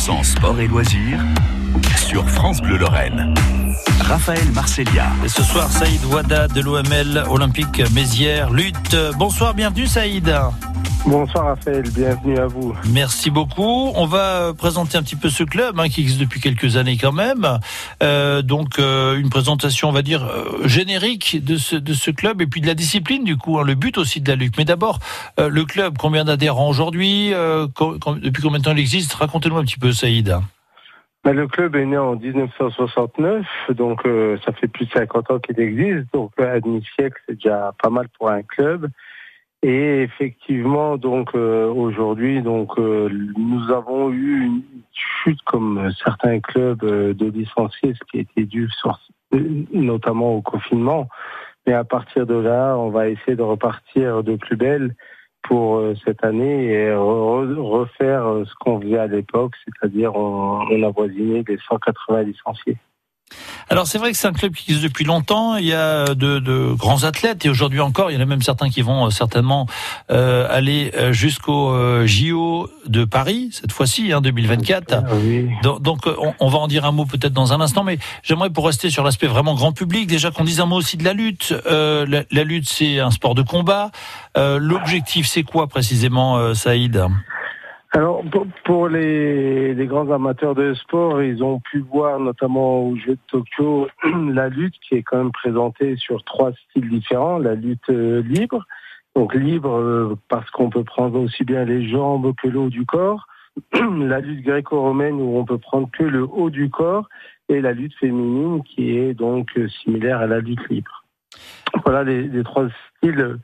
100% sport et loisirs sur France Bleu Lorraine. Raphaël Marcelia. Et ce soir, Saïd Ouada de l'OML Olympique Mézières lutte. Bonsoir, bienvenue Saïd. Bonsoir Raphaël, bienvenue à vous. Merci beaucoup. On va présenter un petit peu ce club hein, qui existe depuis quelques années quand même. Euh, donc euh, une présentation, on va dire, euh, générique de ce, de ce club et puis de la discipline du coup, hein, le but aussi de la lutte. Mais d'abord, euh, le club, combien d'adhérents aujourd'hui euh, Depuis combien de temps il existe? Racontez-nous un petit peu Saïd. Ben, le club est né en 1969, donc euh, ça fait plus de 50 ans qu'il existe. Donc à demi-siècle, c'est déjà pas mal pour un club. Et effectivement, donc euh, aujourd'hui, donc euh, nous avons eu une chute comme certains clubs euh, de licenciés, ce qui été dû sur, notamment au confinement. Mais à partir de là, on va essayer de repartir de plus belle pour cette année et re refaire ce qu'on faisait à l'époque, c'est-à-dire on, on a voisiné les 180 licenciés. Alors c'est vrai que c'est un club qui existe depuis longtemps. Il y a de, de grands athlètes et aujourd'hui encore, il y en a même certains qui vont euh, certainement euh, aller euh, jusqu'au euh, JO de Paris cette fois-ci, hein, 2024. Ah oui. Donc, donc, on, on, va en dire un mot peut-être dans un instant, mais j'aimerais pour rester sur l'aspect vraiment grand public, déjà qu'on dise un mot aussi de la lutte. Euh, la, la, lutte, c'est un sport de combat. L'objectif, c'est quoi précisément, Saïd? Alors, pour les, les, grands amateurs de sport, ils ont pu voir notamment au Jeux de Tokyo la lutte qui est quand même présentée sur trois styles différents. La lutte euh, libre, donc libre euh, parce qu'on peut prendre aussi bien les jambes que le haut du corps. la lutte gréco-romaine où on peut prendre que le haut du corps et la lutte féminine qui est donc euh, similaire à la lutte libre. Voilà les, les trois styles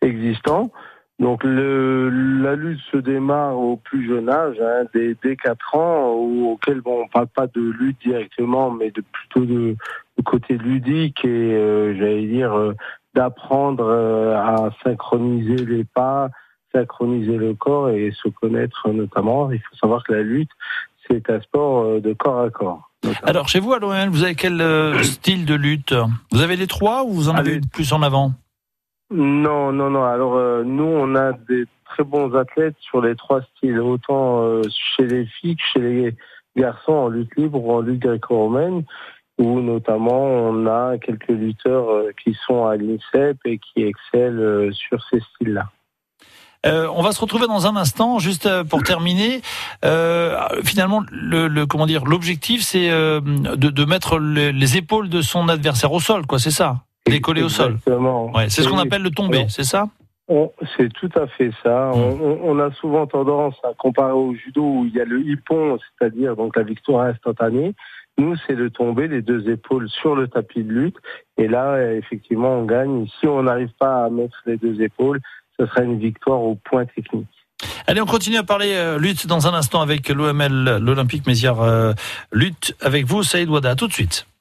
existants. Donc le, la lutte se démarre au plus jeune âge, hein, dès, dès 4 ans, où, auquel bon, on parle pas de lutte directement, mais de plutôt de, de côté ludique et euh, j'allais dire euh, d'apprendre euh, à synchroniser les pas, synchroniser le corps et se connaître notamment. Il faut savoir que la lutte, c'est un sport de corps à corps. Notamment. Alors chez vous à l'OM, vous avez quel euh, style de lutte? Vous avez les trois ou vous en avez plus en avant? Non, non, non. Alors euh, nous, on a des très bons athlètes sur les trois styles, autant euh, chez les filles que chez les garçons en lutte libre ou en lutte gréco-romaine, où notamment on a quelques lutteurs euh, qui sont à l'INSEP et qui excellent sur ces styles-là. On va se retrouver dans un instant, juste pour terminer. Finalement, le, le, comment dire, l'objectif, c'est de, de, mettre les, les, épaules de son adversaire au sol, quoi. C'est ça? Coller au sol. Ouais, c'est ce qu'on appelle le tomber, c'est ça C'est tout à fait ça. Mmh. On, on, a souvent tendance à comparer au judo où il y a le hippon, c'est-à-dire donc la victoire instantanée. Nous, c'est le tomber, les deux épaules sur le tapis de lutte. Et là, effectivement, on gagne. Si on n'arrive pas à mettre les deux épaules, ce sera une victoire au point technique. Allez, on continue à parler euh, lutte dans un instant avec l'OML, l'Olympique Mézières euh, lutte avec vous, Saïd Ouada. tout de suite.